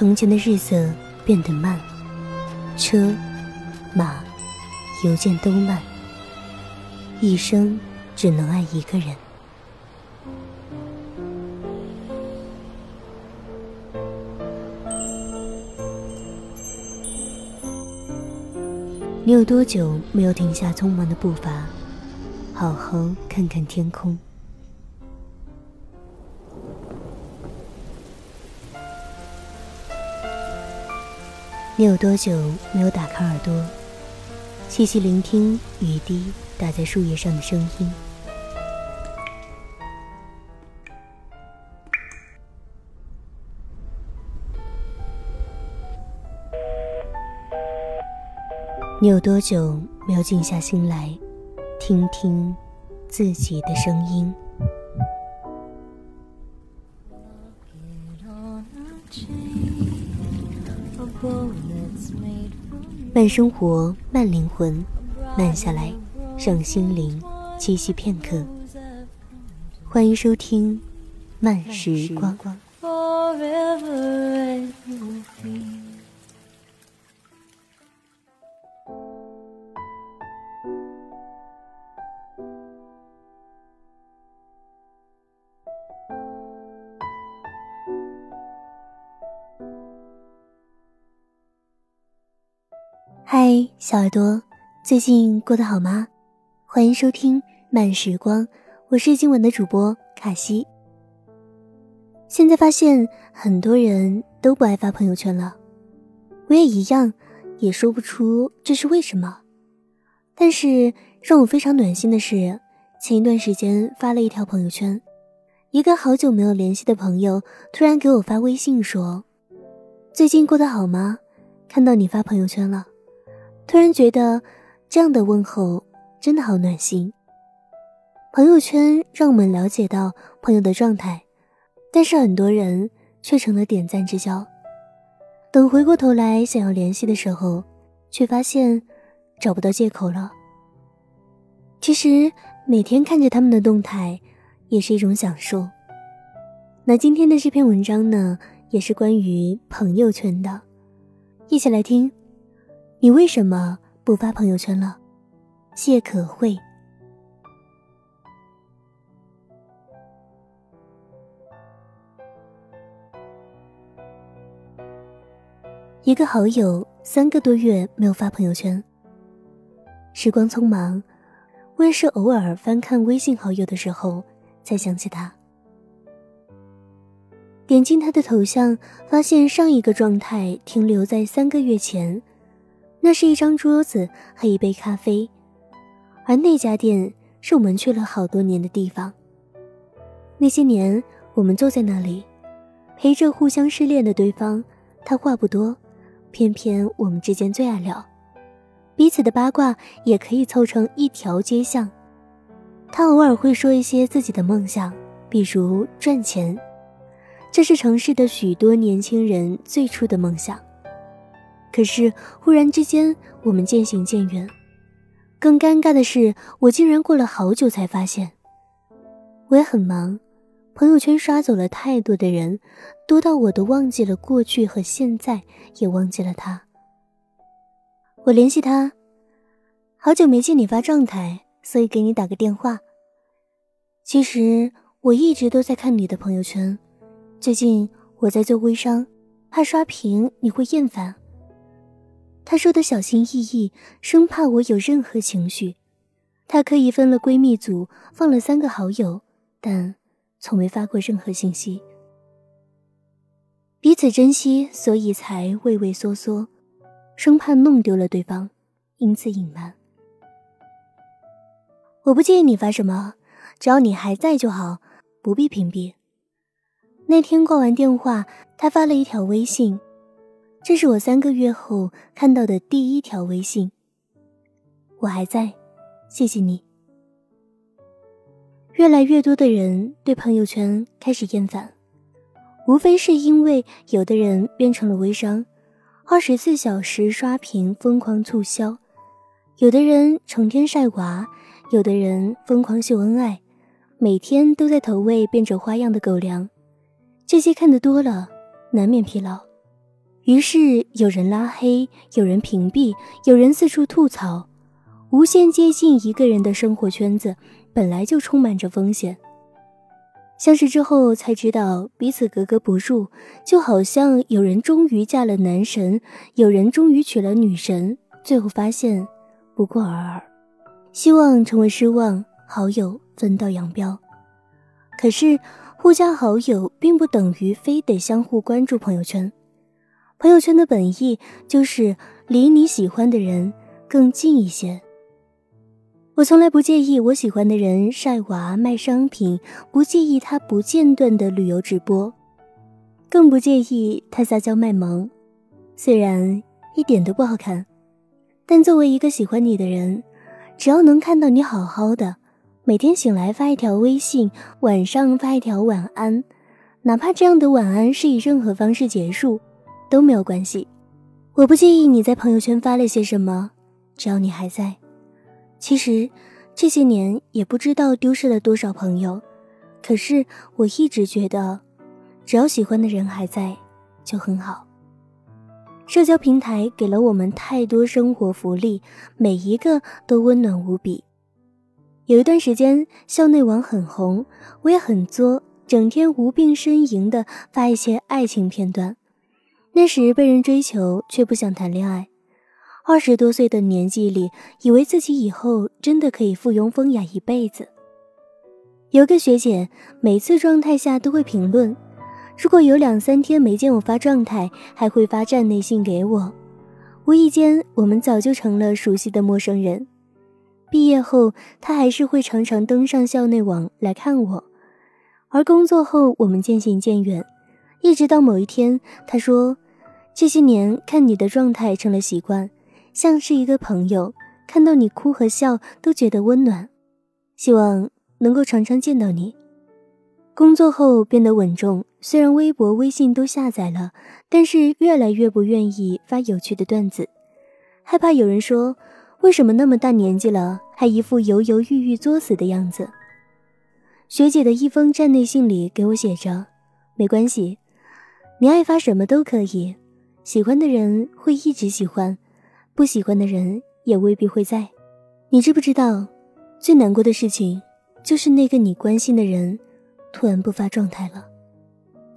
从前的日色变得慢，车、马、邮件都慢，一生只能爱一个人。你有多久没有停下匆忙的步伐，好好看看天空？你有多久没有打开耳朵，细细聆听雨滴打在树叶上的声音？你有多久没有静下心来，听听自己的声音？慢生活，慢灵魂，慢下来，让心灵栖息片刻。欢迎收听《慢时光》。嗨，小耳朵，最近过得好吗？欢迎收听慢时光，我是今晚的主播卡西。现在发现很多人都不爱发朋友圈了，我也一样，也说不出这是为什么。但是让我非常暖心的是，前一段时间发了一条朋友圈，一个好久没有联系的朋友突然给我发微信说：“最近过得好吗？看到你发朋友圈了。”突然觉得，这样的问候真的好暖心。朋友圈让我们了解到朋友的状态，但是很多人却成了点赞之交。等回过头来想要联系的时候，却发现找不到借口了。其实每天看着他们的动态，也是一种享受。那今天的这篇文章呢，也是关于朋友圈的，一起来听。你为什么不发朋友圈了？谢可慧。一个好友三个多月没有发朋友圈。时光匆忙，我也是偶尔翻看微信好友的时候才想起他。点进他的头像，发现上一个状态停留在三个月前。那是一张桌子和一杯咖啡，而那家店是我们去了好多年的地方。那些年，我们坐在那里，陪着互相失恋的对方。他话不多，偏偏我们之间最爱聊，彼此的八卦也可以凑成一条街巷。他偶尔会说一些自己的梦想，比如赚钱，这是城市的许多年轻人最初的梦想。可是忽然之间，我们渐行渐远。更尴尬的是，我竟然过了好久才发现。我也很忙，朋友圈刷走了太多的人，多到我都忘记了过去和现在，也忘记了他。我联系他，好久没见你发状态，所以给你打个电话。其实我一直都在看你的朋友圈，最近我在做微商，怕刷屏你会厌烦。他说的小心翼翼，生怕我有任何情绪。他刻意分了闺蜜组，放了三个好友，但从没发过任何信息。彼此珍惜，所以才畏畏缩缩，生怕弄丢了对方，因此隐瞒。我不介意你发什么，只要你还在就好，不必屏蔽。那天挂完电话，他发了一条微信。这是我三个月后看到的第一条微信。我还在，谢谢你。越来越多的人对朋友圈开始厌烦，无非是因为有的人变成了微商，二十四小时刷屏疯狂促销；有的人成天晒娃；有的人疯狂秀恩爱，每天都在投喂变着花样的狗粮。这些看得多了，难免疲劳。于是有人拉黑，有人屏蔽，有人四处吐槽。无限接近一个人的生活圈子，本来就充满着风险。相识之后才知道彼此格格不入，就好像有人终于嫁了男神，有人终于娶了女神，最后发现不过尔尔。希望成为失望，好友分道扬镳。可是互加好友并不等于非得相互关注朋友圈。朋友圈的本意就是离你喜欢的人更近一些。我从来不介意我喜欢的人晒娃卖商品，不介意他不间断的旅游直播，更不介意他撒娇卖萌。虽然一点都不好看，但作为一个喜欢你的人，只要能看到你好好的，每天醒来发一条微信，晚上发一条晚安，哪怕这样的晚安是以任何方式结束，都没有关系。我不介意你在朋友圈发了些什么，只要你还在。其实，这些年也不知道丢失了多少朋友，可是我一直觉得，只要喜欢的人还在，就很好。社交平台给了我们太多生活福利，每一个都温暖无比。有一段时间，校内网很红，我也很作，整天无病呻吟的发一些爱情片段。那时被人追求，却不想谈恋爱。二十多岁的年纪里，以为自己以后真的可以附庸风雅一辈子。有个学姐，每次状态下都会评论，如果有两三天没见我发状态，还会发站内信给我。无意间，我们早就成了熟悉的陌生人。毕业后，她还是会常常登上校内网来看我，而工作后，我们渐行渐远。一直到某一天，她说：“这些年看你的状态成了习惯。”像是一个朋友，看到你哭和笑都觉得温暖，希望能够常常见到你。工作后变得稳重，虽然微博、微信都下载了，但是越来越不愿意发有趣的段子，害怕有人说为什么那么大年纪了还一副犹犹豫豫作死的样子。学姐的一封站内信里给我写着：“没关系，你爱发什么都可以，喜欢的人会一直喜欢。”不喜欢的人也未必会在。你知不知道，最难过的事情就是那个你关心的人突然不发状态了，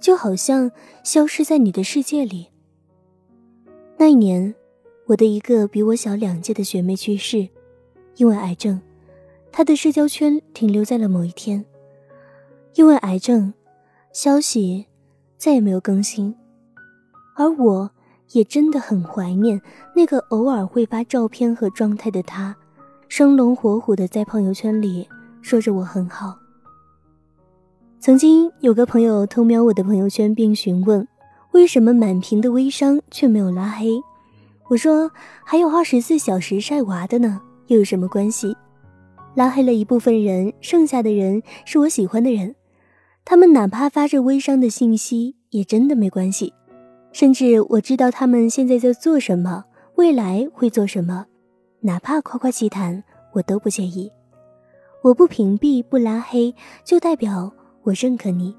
就好像消失在你的世界里。那一年，我的一个比我小两届的学妹去世，因为癌症，她的社交圈停留在了某一天。因为癌症，消息再也没有更新，而我。也真的很怀念那个偶尔会发照片和状态的他，生龙活虎的在朋友圈里说着我很好。曾经有个朋友偷瞄我的朋友圈，并询问为什么满屏的微商却没有拉黑。我说还有二十四小时晒娃的呢，又有什么关系？拉黑了一部分人，剩下的人是我喜欢的人，他们哪怕发着微商的信息，也真的没关系。甚至我知道他们现在在做什么，未来会做什么，哪怕夸夸其谈，我都不介意。我不屏蔽、不拉黑，就代表我认可你。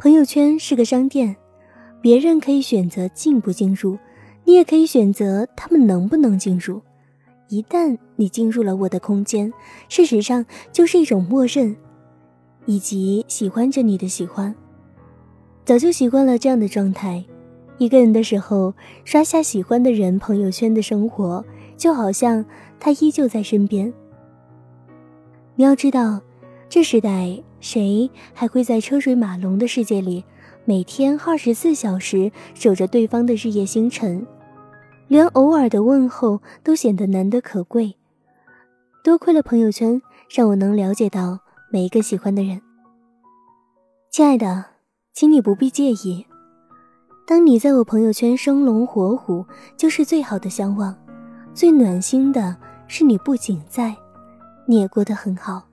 朋友圈是个商店，别人可以选择进不进入，你也可以选择他们能不能进入。一旦你进入了我的空间，事实上就是一种默认，以及喜欢着你的喜欢。早就习惯了这样的状态，一个人的时候刷下喜欢的人朋友圈的生活，就好像他依旧在身边。你要知道，这时代谁还会在车水马龙的世界里，每天二十四小时守着对方的日夜星辰，连偶尔的问候都显得难得可贵。多亏了朋友圈，让我能了解到每一个喜欢的人。亲爱的。请你不必介意，当你在我朋友圈生龙活虎，就是最好的相望。最暖心的是你不仅在，你也过得很好。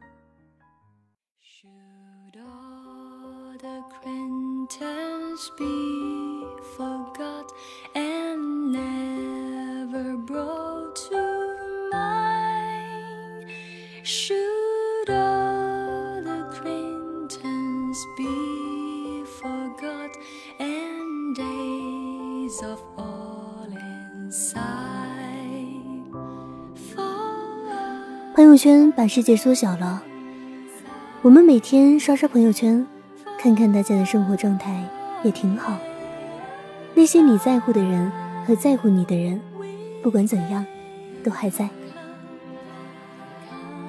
圈把世界缩小了，我们每天刷刷朋友圈，看看大家的生活状态也挺好。那些你在乎的人和在乎你的人，不管怎样，都还在。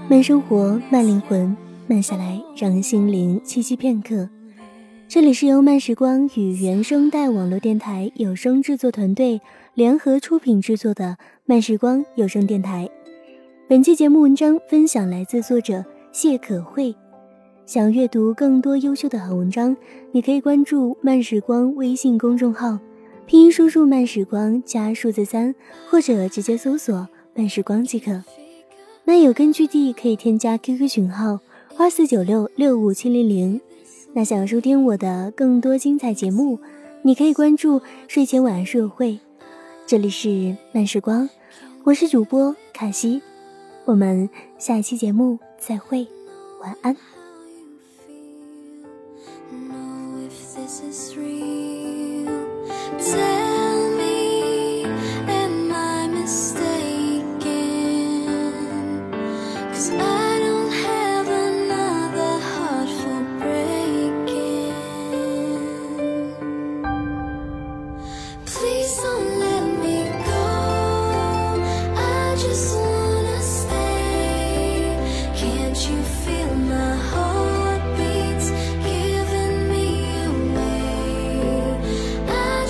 慢生活，慢灵魂，慢下来，让心灵栖息片刻。这里是由慢时光与原声带网络电台有声制作团队联合出品制作的慢时光有声电台。本期节目文章分享来自作者谢可慧。想阅读更多优秀的好文章，你可以关注慢时光微信公众号，拼音输入慢时光加数字三，或者直接搜索慢时光即可。那有根据地可以添加 QQ 群号二四九六六五七零零。那想要收听我的更多精彩节目，你可以关注睡前晚安书友会。这里是慢时光，我是主播卡西，我们下一期节目再会，晚安。Cause I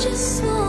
just so.